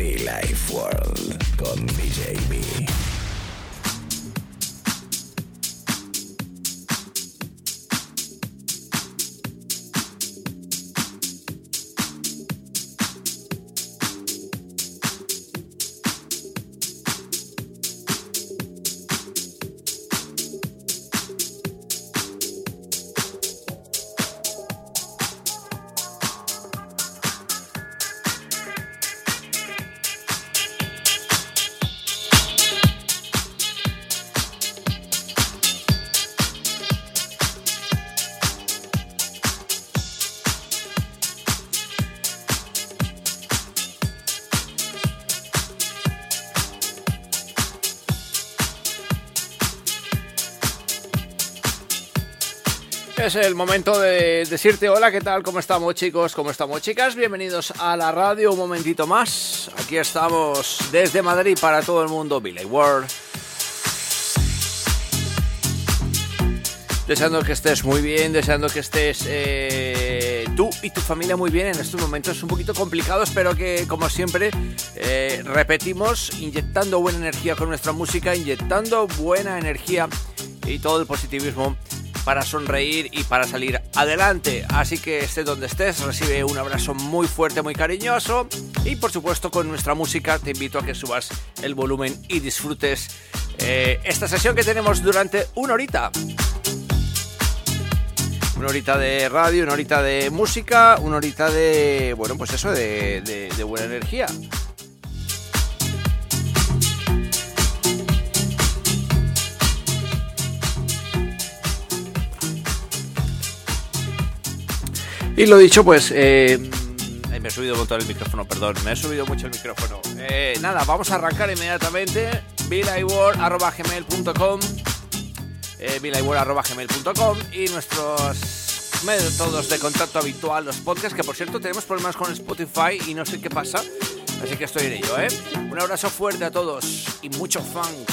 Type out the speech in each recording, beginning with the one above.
Be Life World con DJ B. Es el momento de decirte hola, ¿qué tal? ¿Cómo estamos chicos? ¿Cómo estamos chicas? Bienvenidos a la radio un momentito más. Aquí estamos desde Madrid para todo el mundo, Billy World. Deseando que estés muy bien, deseando que estés eh, tú y tu familia muy bien en estos momentos un poquito complicados, pero que como siempre eh, repetimos, inyectando buena energía con nuestra música, inyectando buena energía y todo el positivismo para sonreír y para salir adelante. Así que estés donde estés, recibe un abrazo muy fuerte, muy cariñoso. Y por supuesto con nuestra música te invito a que subas el volumen y disfrutes eh, esta sesión que tenemos durante una horita. Una horita de radio, una horita de música, una horita de, bueno, pues eso, de buena energía. Y lo dicho, pues eh, me he subido mucho el micrófono, perdón, me he subido mucho el micrófono. Eh, nada, vamos a arrancar inmediatamente. billiword.gmail.com eh, y nuestros métodos de contacto habitual, los podcasts, que por cierto tenemos problemas con Spotify y no sé qué pasa. Así que estoy en ello, ¿eh? Un abrazo fuerte a todos y mucho funk.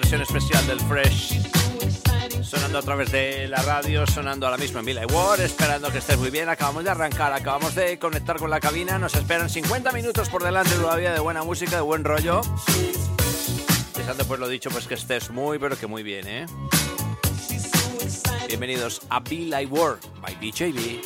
Versión especial del Fresh. Sonando a través de la radio, sonando ahora mismo en Villa War, esperando que estés muy bien. Acabamos de arrancar, acabamos de conectar con la cabina. Nos esperan 50 minutos por delante todavía de buena música, de buen rollo. Deseando pues lo dicho, pues que estés muy, pero que muy bien, ¿eh? Bienvenidos a Be Like War by DJB.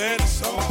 said so.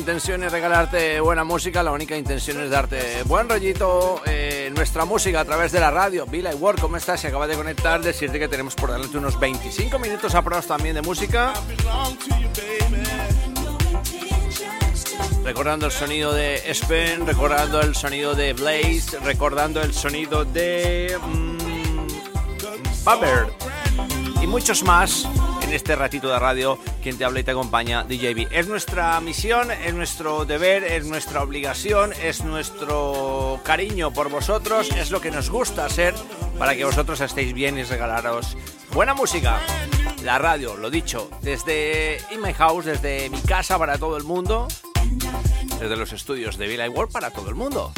Intención es regalarte buena música, la única intención es darte buen rollito, nuestra música a través de la radio. Vila y Work, ¿cómo estás? Se acaba de conectar, decirte que tenemos por delante unos 25 minutos aprobados también de música. Recordando el sonido de Spen, recordando el sonido de Blaze, recordando el sonido de mmm, y muchos más en este ratito de radio, quien te habla y te acompaña, DJB. Es nuestra misión, es nuestro deber, es nuestra obligación, es nuestro cariño por vosotros, es lo que nos gusta hacer para que vosotros estéis bien y regalaros buena música. La radio, lo dicho, desde In My House, desde mi casa para todo el mundo, desde los estudios de Villa World para todo el mundo.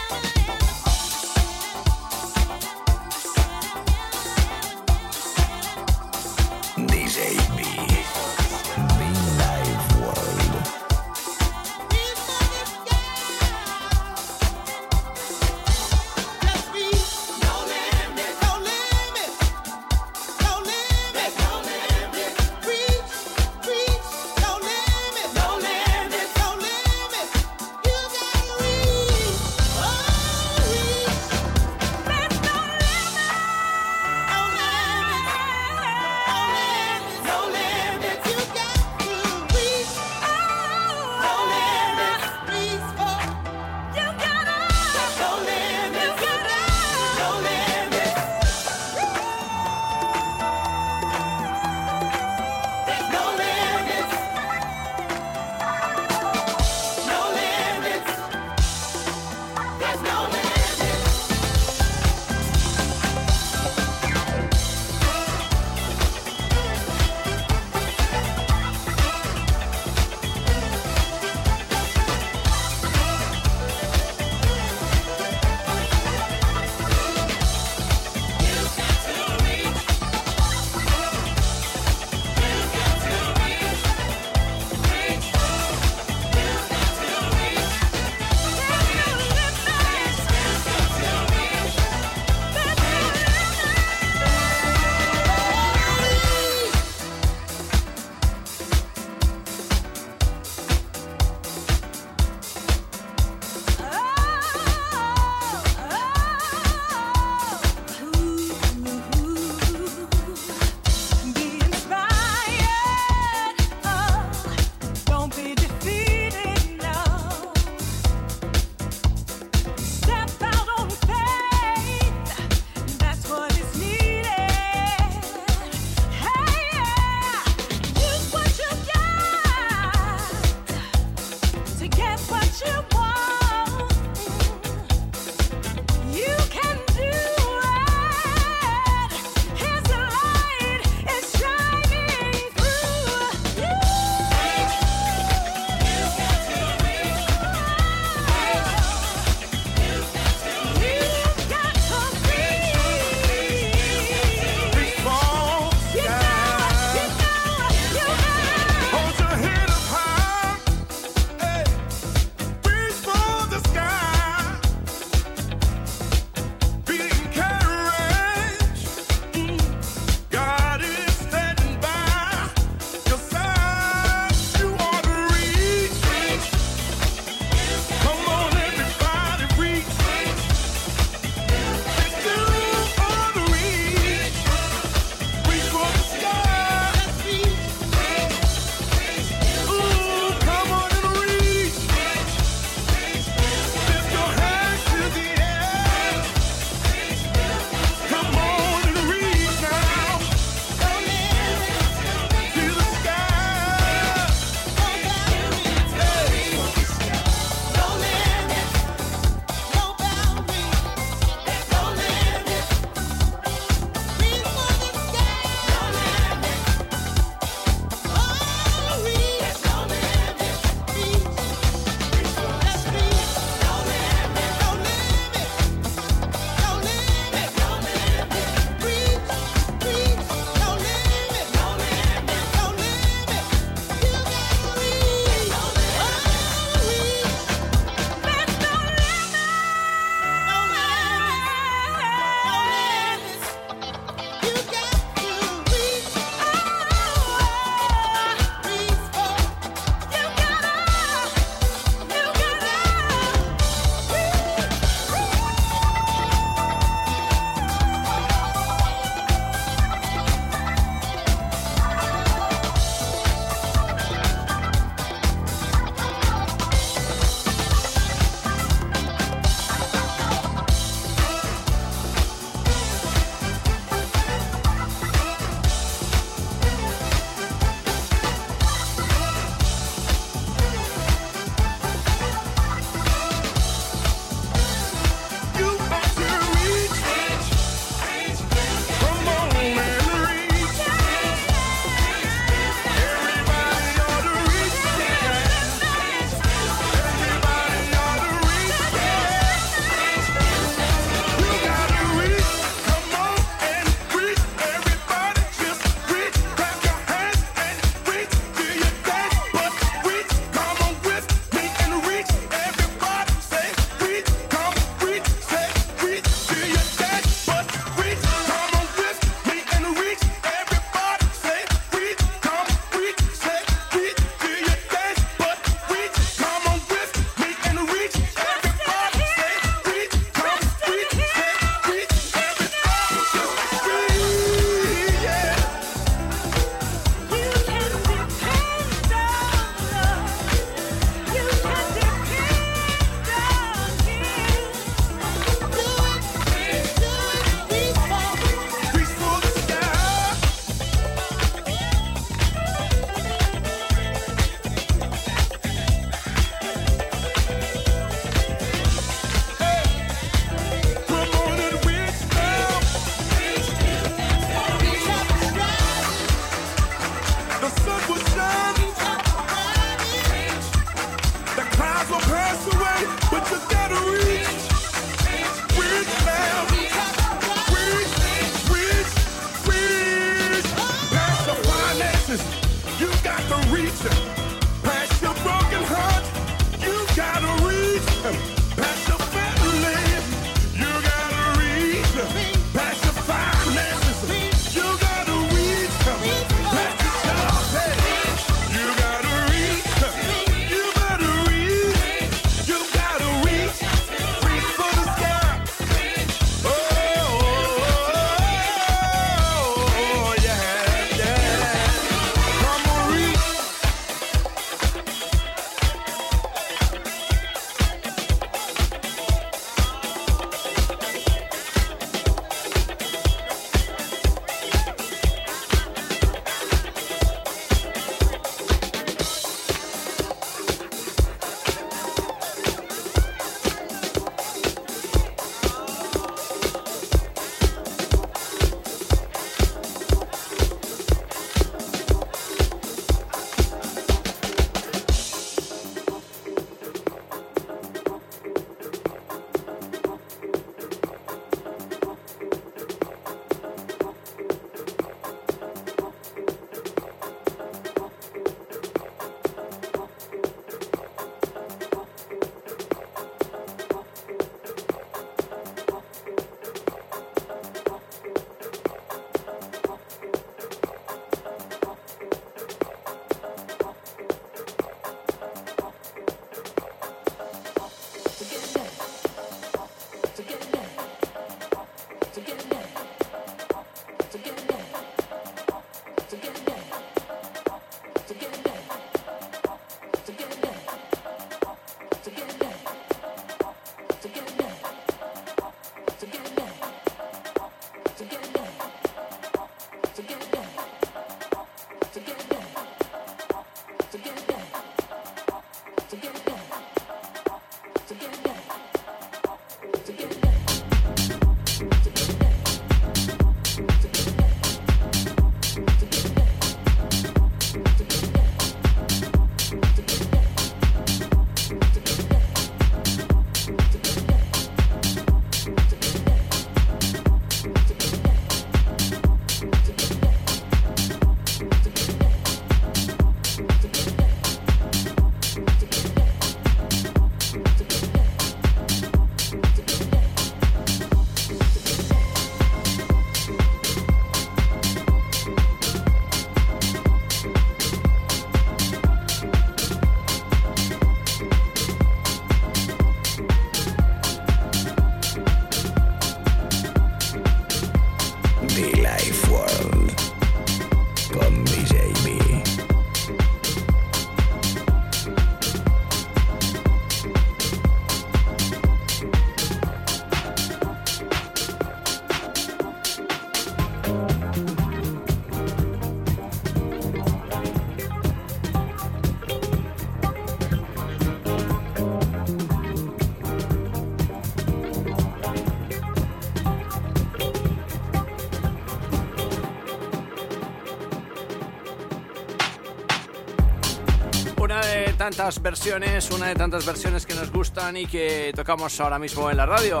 Tantas versiones, una de tantas versiones que nos gustan y que tocamos ahora mismo en la radio.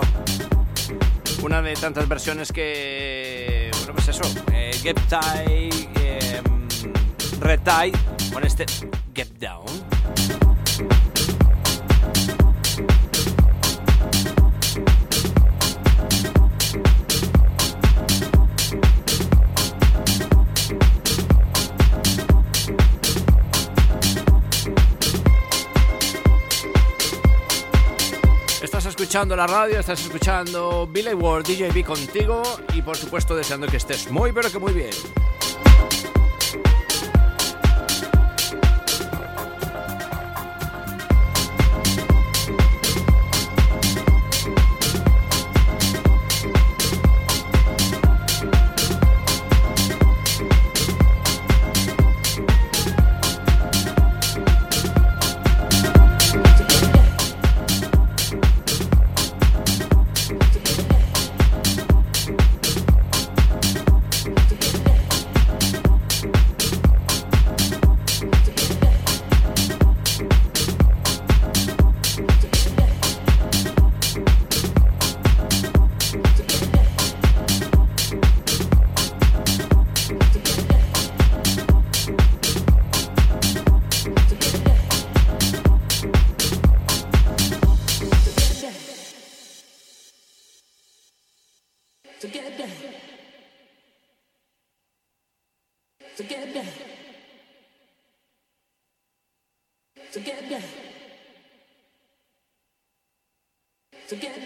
Una de tantas versiones que, bueno, pues eso, eh, Get Tie, eh, Retie, con este Get Down. Escuchando la radio, estás escuchando Billy Ward, DJB contigo y por supuesto deseando que estés muy pero que muy bien. To get down. to get down. to get.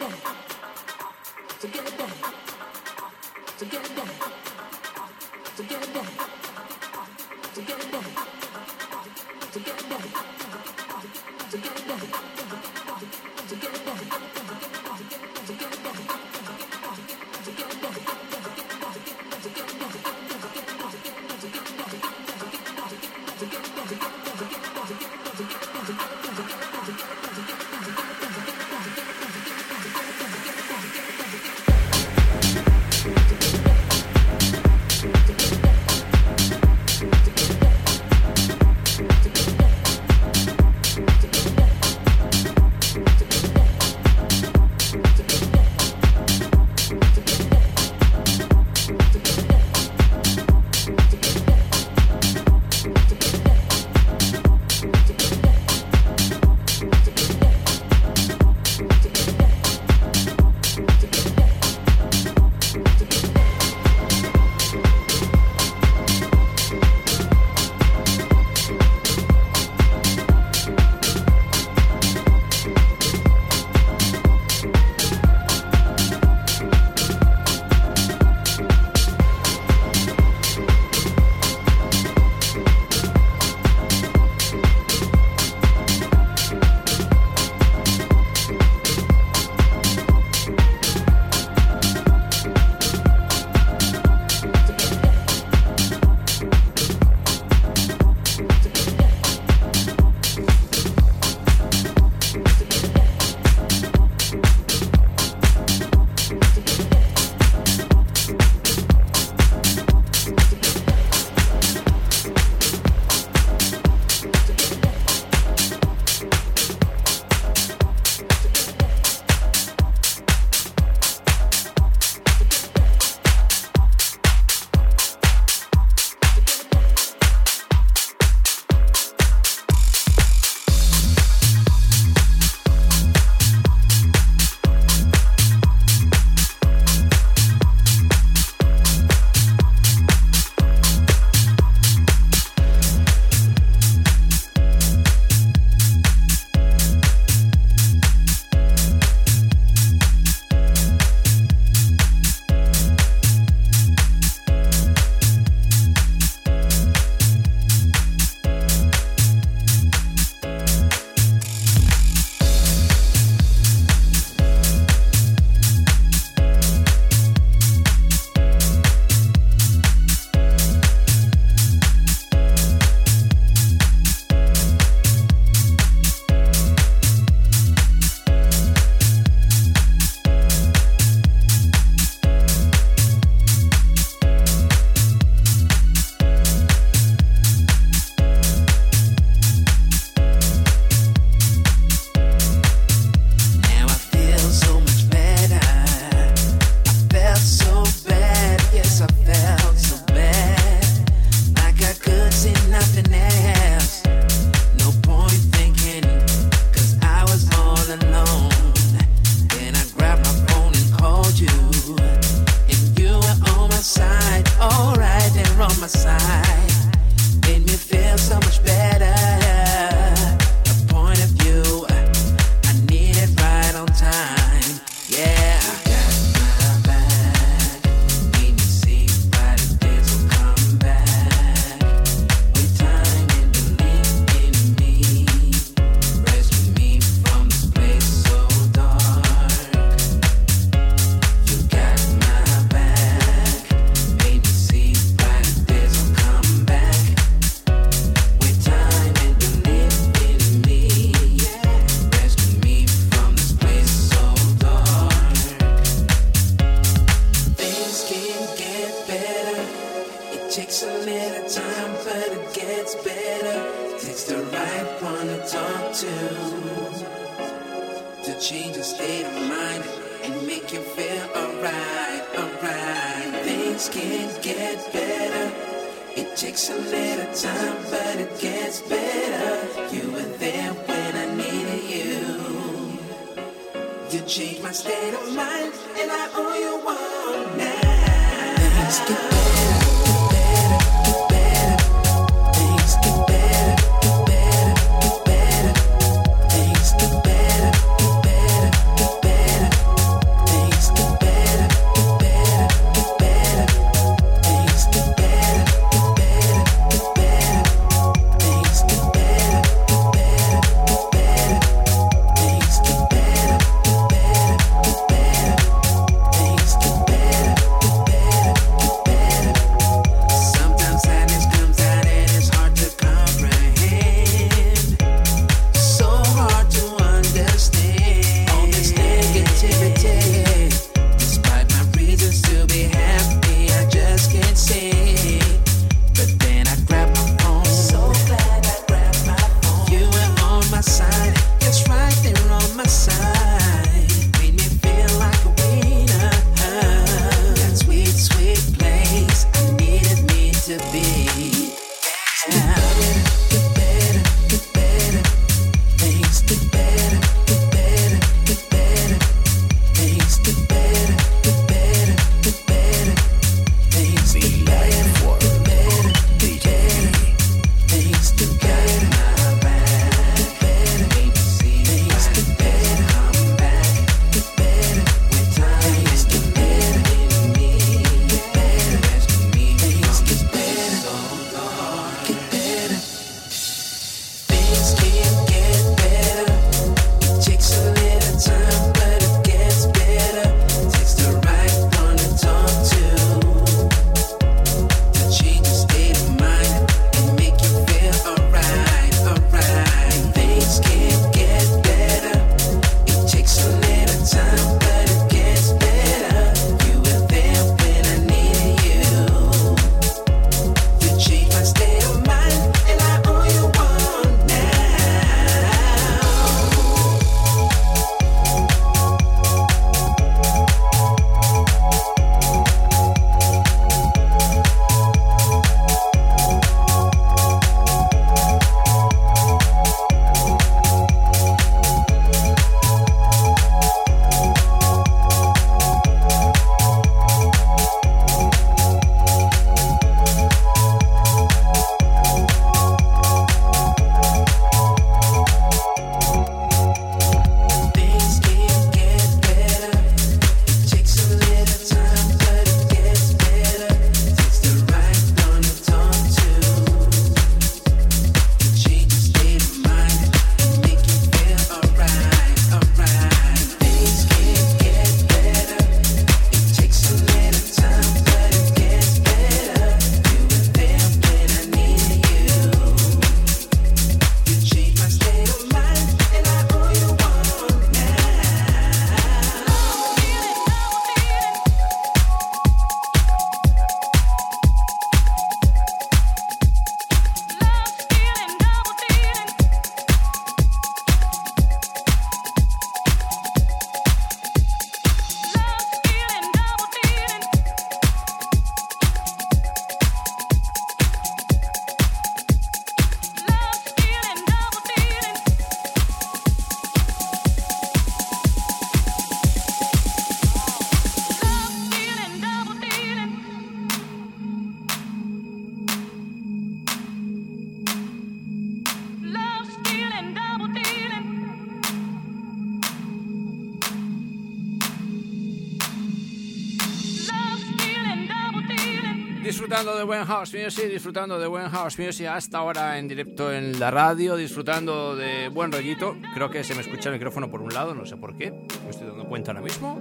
Buen house music, disfrutando de buen house music hasta ahora en directo en la radio, disfrutando de buen rollito. Creo que se me escucha el micrófono por un lado, no sé por qué, me estoy dando cuenta ahora mismo.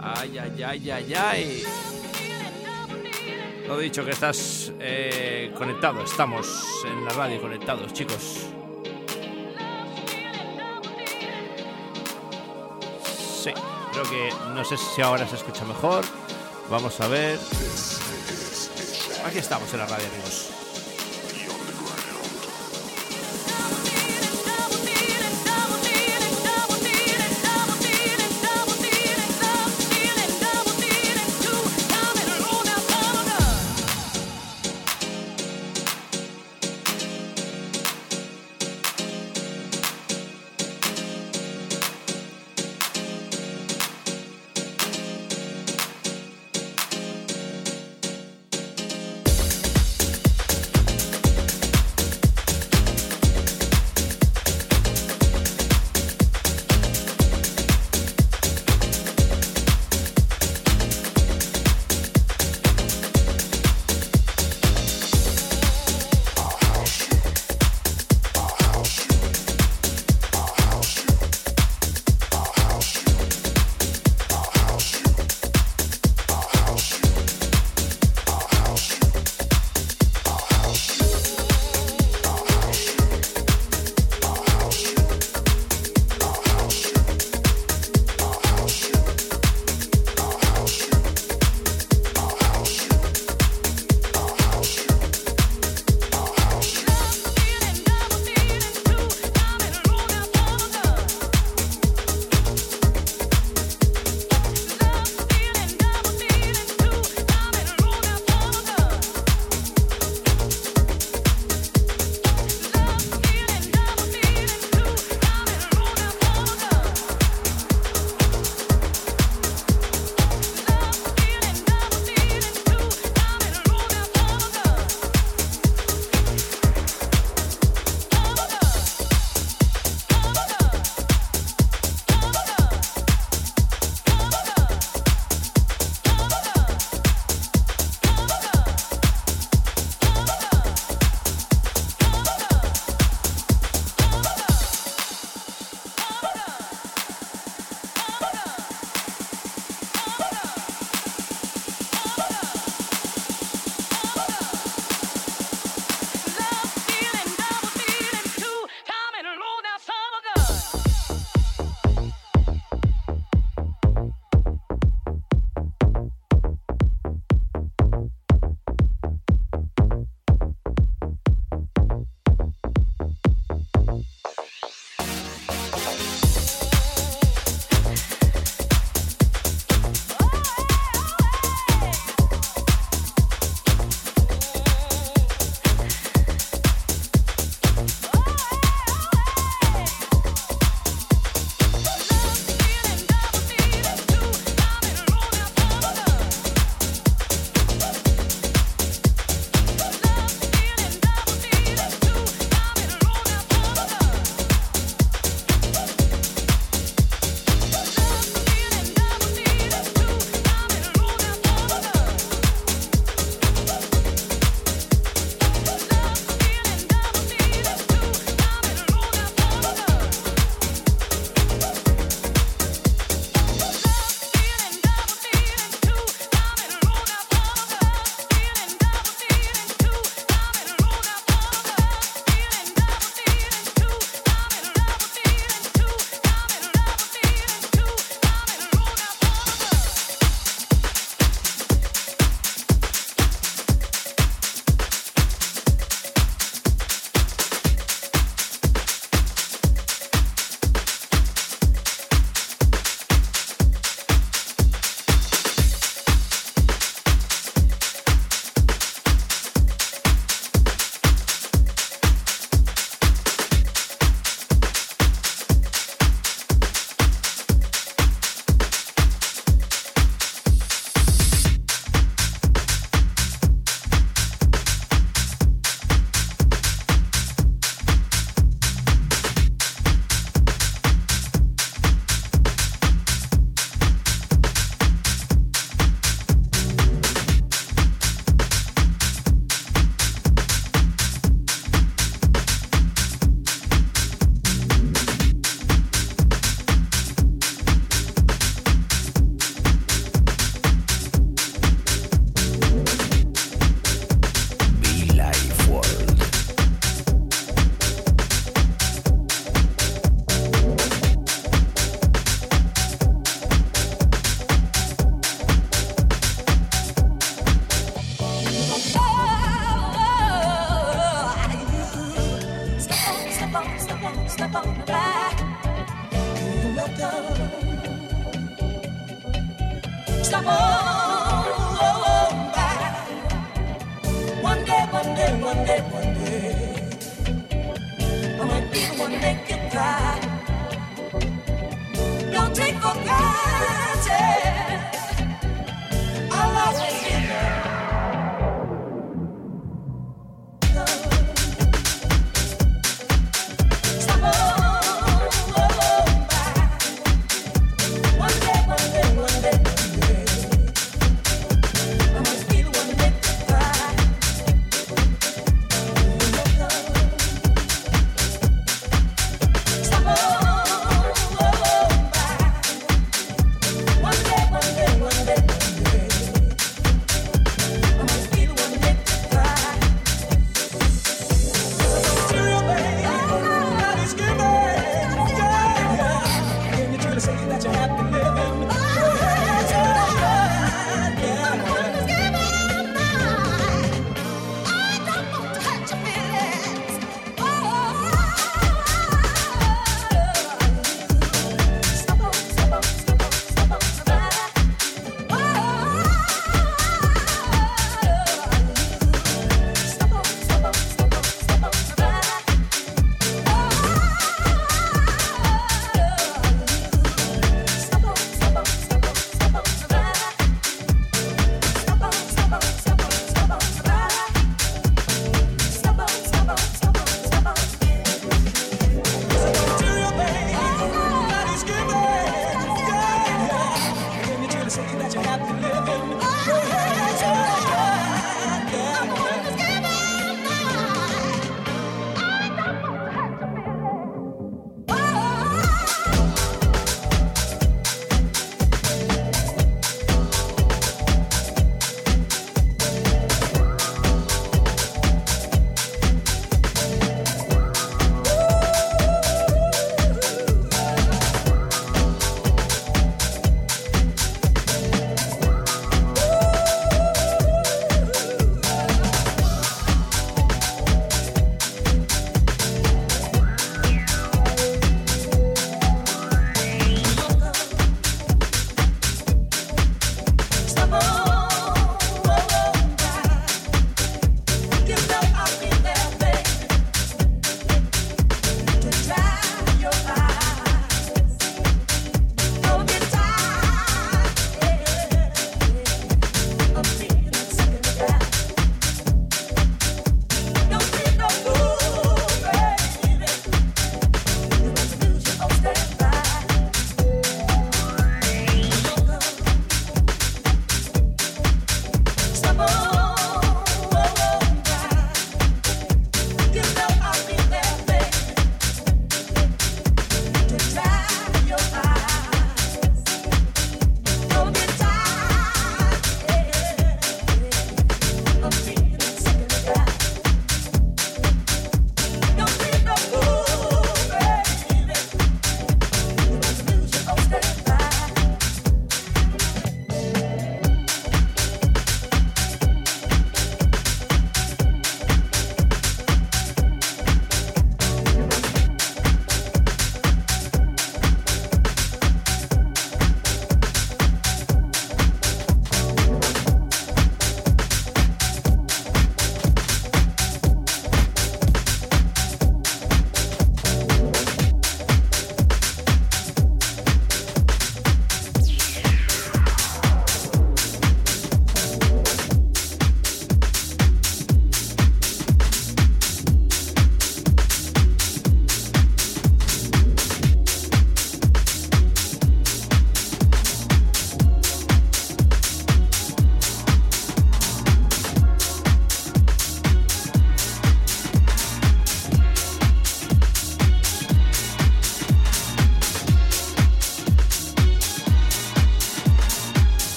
Ay, ay, ay, ay, ay. Lo dicho, que estás eh, conectado, estamos en la radio conectados, chicos. Sí, creo que no sé si ahora se escucha mejor. Vamos a ver. Aquí estamos en la radio, amigos.